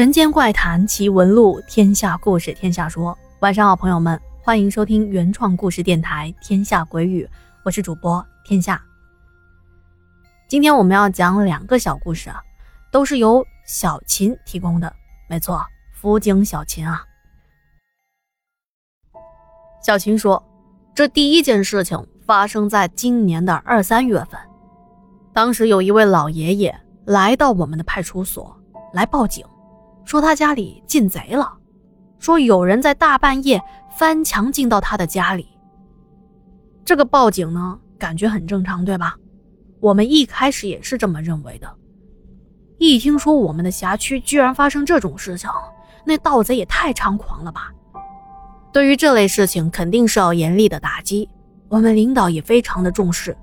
人间怪谈奇闻录，天下故事天下说。晚上好，朋友们，欢迎收听原创故事电台《天下鬼语》，我是主播天下。今天我们要讲两个小故事啊，都是由小琴提供的。没错，辅警小琴啊。小琴说，这第一件事情发生在今年的二三月份，当时有一位老爷爷来到我们的派出所来报警。说他家里进贼了，说有人在大半夜翻墙进到他的家里。这个报警呢，感觉很正常，对吧？我们一开始也是这么认为的。一听说我们的辖区居然发生这种事情，那盗贼也太猖狂了吧！对于这类事情，肯定是要严厉的打击。我们领导也非常的重视，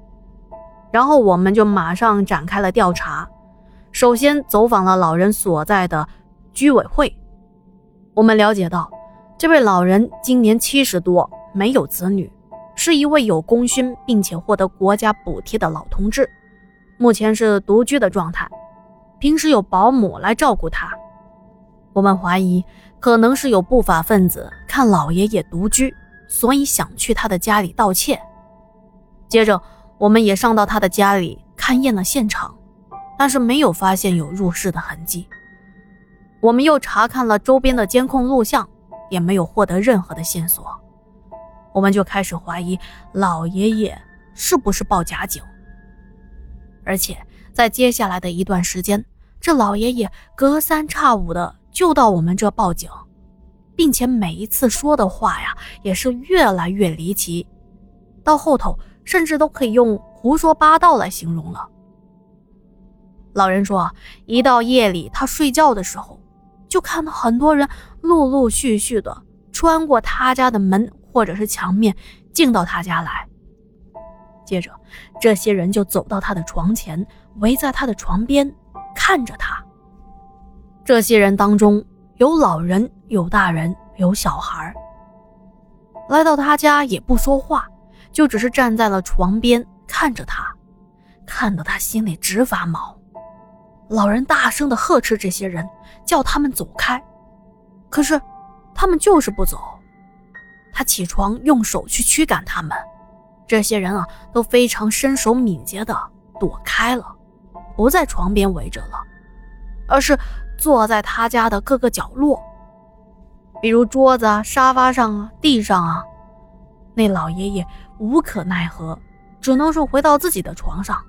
然后我们就马上展开了调查，首先走访了老人所在的。居委会，我们了解到，这位老人今年七十多，没有子女，是一位有功勋并且获得国家补贴的老同志，目前是独居的状态，平时有保姆来照顾他。我们怀疑，可能是有不法分子看老爷爷独居，所以想去他的家里盗窃。接着，我们也上到他的家里勘验了现场，但是没有发现有入室的痕迹。我们又查看了周边的监控录像，也没有获得任何的线索，我们就开始怀疑老爷爷是不是报假警。而且在接下来的一段时间，这老爷爷隔三差五的就到我们这报警，并且每一次说的话呀，也是越来越离奇，到后头甚至都可以用胡说八道来形容了。老人说，一到夜里他睡觉的时候。就看到很多人陆陆续续的穿过他家的门或者是墙面进到他家来。接着，这些人就走到他的床前，围在他的床边看着他。这些人当中有老人，有大人，有小孩。来到他家也不说话，就只是站在了床边看着他，看得他心里直发毛。老人大声的呵斥这些人，叫他们走开，可是他们就是不走。他起床用手去驱赶他们，这些人啊都非常身手敏捷的躲开了，不在床边围着了，而是坐在他家的各个角落，比如桌子啊、沙发上啊、地上啊。那老爷爷无可奈何，只能是回到自己的床上。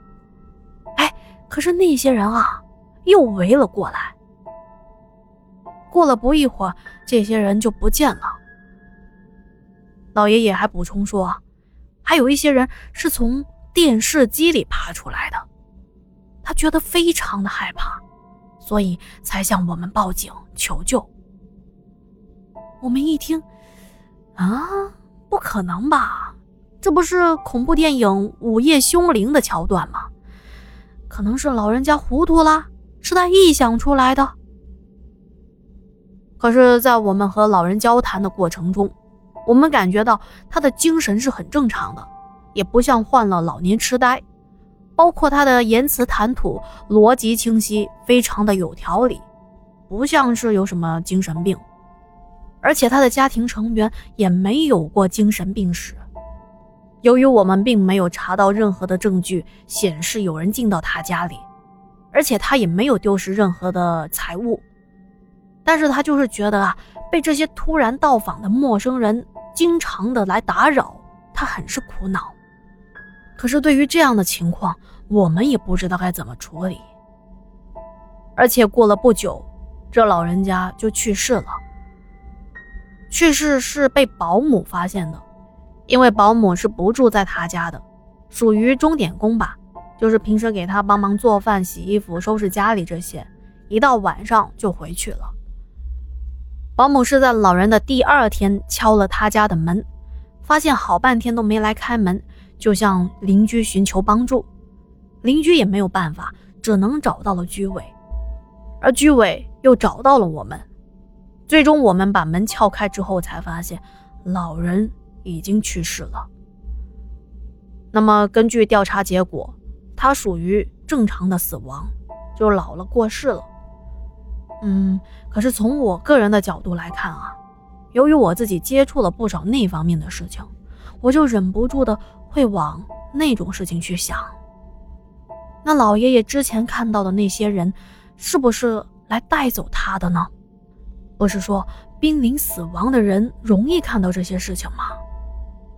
哎，可是那些人啊。又围了过来。过了不一会儿，这些人就不见了。老爷爷还补充说，还有一些人是从电视机里爬出来的。他觉得非常的害怕，所以才向我们报警求救。我们一听，啊，不可能吧？这不是恐怖电影《午夜凶铃》的桥段吗？可能是老人家糊涂了。是他臆想出来的。可是，在我们和老人交谈的过程中，我们感觉到他的精神是很正常的，也不像患了老年痴呆。包括他的言辞谈吐逻辑清晰，非常的有条理，不像是有什么精神病。而且他的家庭成员也没有过精神病史。由于我们并没有查到任何的证据显示有人进到他家里。而且他也没有丢失任何的财物，但是他就是觉得啊，被这些突然到访的陌生人经常的来打扰，他很是苦恼。可是对于这样的情况，我们也不知道该怎么处理。而且过了不久，这老人家就去世了。去世是被保姆发现的，因为保姆是不住在他家的，属于钟点工吧。就是平时给他帮忙做饭、洗衣服、收拾家里这些，一到晚上就回去了。保姆是在老人的第二天敲了他家的门，发现好半天都没来开门，就向邻居寻求帮助。邻居也没有办法，只能找到了居委，而居委又找到了我们。最终我们把门撬开之后，才发现老人已经去世了。那么根据调查结果。他属于正常的死亡，就老了过世了。嗯，可是从我个人的角度来看啊，由于我自己接触了不少那方面的事情，我就忍不住的会往那种事情去想。那老爷爷之前看到的那些人，是不是来带走他的呢？不是说濒临死亡的人容易看到这些事情吗？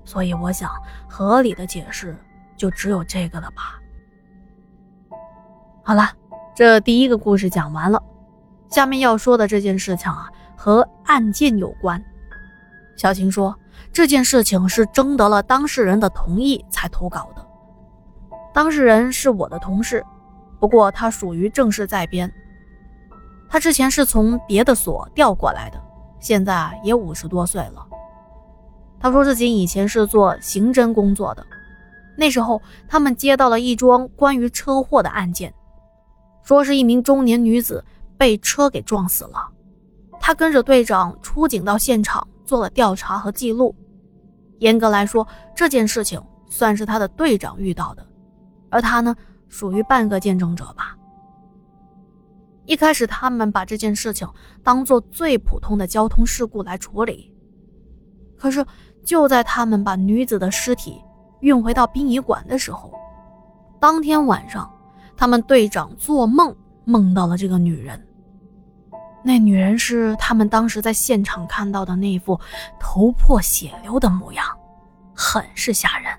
所以我想，合理的解释就只有这个了吧。好了，这第一个故事讲完了。下面要说的这件事情啊，和案件有关。小晴说，这件事情是征得了当事人的同意才投稿的。当事人是我的同事，不过他属于正式在编。他之前是从别的所调过来的，现在也五十多岁了。他说自己以前是做刑侦工作的，那时候他们接到了一桩关于车祸的案件，说是一名中年女子。被车给撞死了，他跟着队长出警到现场做了调查和记录。严格来说，这件事情算是他的队长遇到的，而他呢，属于半个见证者吧。一开始，他们把这件事情当做最普通的交通事故来处理。可是，就在他们把女子的尸体运回到殡仪馆的时候，当天晚上，他们队长做梦梦到了这个女人。那女人是他们当时在现场看到的那副头破血流的模样，很是吓人。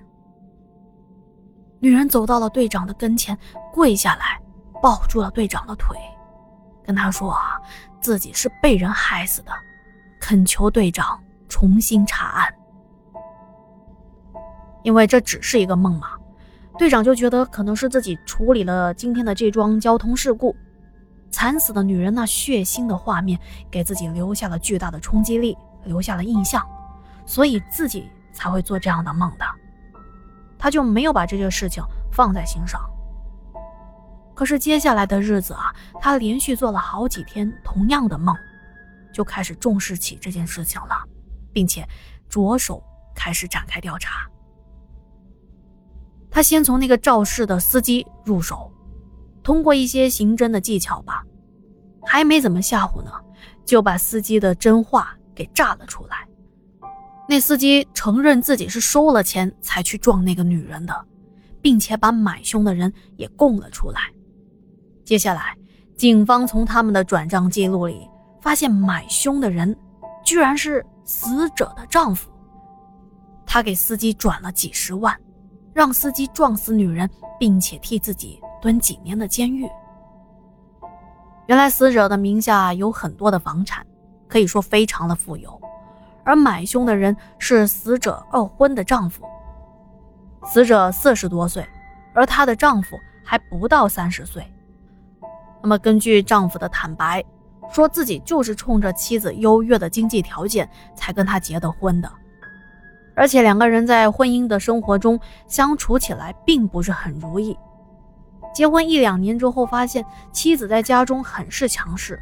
女人走到了队长的跟前，跪下来，抱住了队长的腿，跟他说：“啊，自己是被人害死的，恳求队长重新查案。”因为这只是一个梦嘛，队长就觉得可能是自己处理了今天的这桩交通事故。惨死的女人那血腥的画面给自己留下了巨大的冲击力，留下了印象，所以自己才会做这样的梦的。他就没有把这件事情放在心上。可是接下来的日子啊，他连续做了好几天同样的梦，就开始重视起这件事情了，并且着手开始展开调查。他先从那个肇事的司机入手。通过一些刑侦的技巧吧，还没怎么吓唬呢，就把司机的真话给炸了出来。那司机承认自己是收了钱才去撞那个女人的，并且把买凶的人也供了出来。接下来，警方从他们的转账记录里发现，买凶的人居然是死者的丈夫。他给司机转了几十万，让司机撞死女人，并且替自己。蹲几年的监狱。原来死者的名下有很多的房产，可以说非常的富有。而买凶的人是死者二婚的丈夫。死者四十多岁，而她的丈夫还不到三十岁。那么根据丈夫的坦白，说自己就是冲着妻子优越的经济条件才跟她结的婚的，而且两个人在婚姻的生活中相处起来并不是很如意。结婚一两年之后，发现妻子在家中很是强势，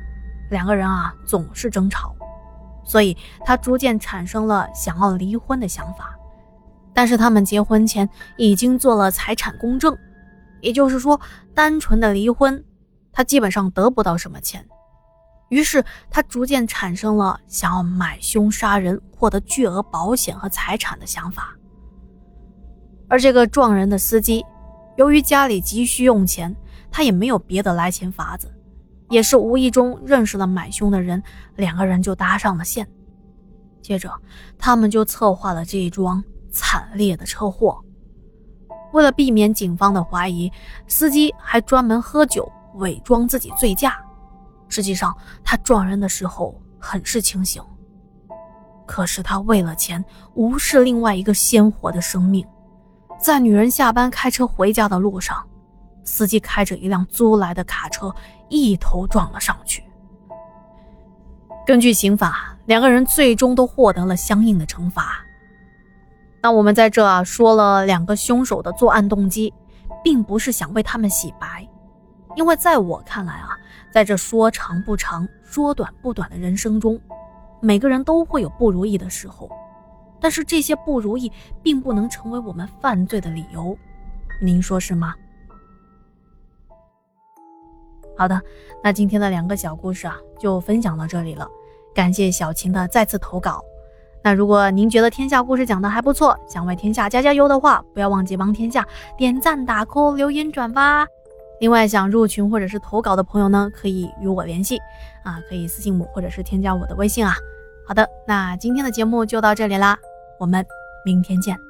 两个人啊总是争吵，所以他逐渐产生了想要离婚的想法。但是他们结婚前已经做了财产公证，也就是说，单纯的离婚，他基本上得不到什么钱。于是他逐渐产生了想要买凶杀人，获得巨额保险和财产的想法。而这个撞人的司机。由于家里急需用钱，他也没有别的来钱法子，也是无意中认识了买凶的人，两个人就搭上了线。接着，他们就策划了这一桩惨烈的车祸。为了避免警方的怀疑，司机还专门喝酒，伪装自己醉驾。实际上，他撞人的时候很是清醒。可是他为了钱，无视另外一个鲜活的生命。在女人下班开车回家的路上，司机开着一辆租来的卡车，一头撞了上去。根据刑法，两个人最终都获得了相应的惩罚。那我们在这啊说了两个凶手的作案动机，并不是想为他们洗白，因为在我看来啊，在这说长不长、说短不短的人生中，每个人都会有不如意的时候。但是这些不如意并不能成为我们犯罪的理由，您说是吗？好的，那今天的两个小故事啊，就分享到这里了。感谢小晴的再次投稿。那如果您觉得天下故事讲的还不错，想为天下加加油的话，不要忘记帮天下点赞、打 call、留言、转发。另外，想入群或者是投稿的朋友呢，可以与我联系啊，可以私信我或者是添加我的微信啊。好的，那今天的节目就到这里啦，我们明天见。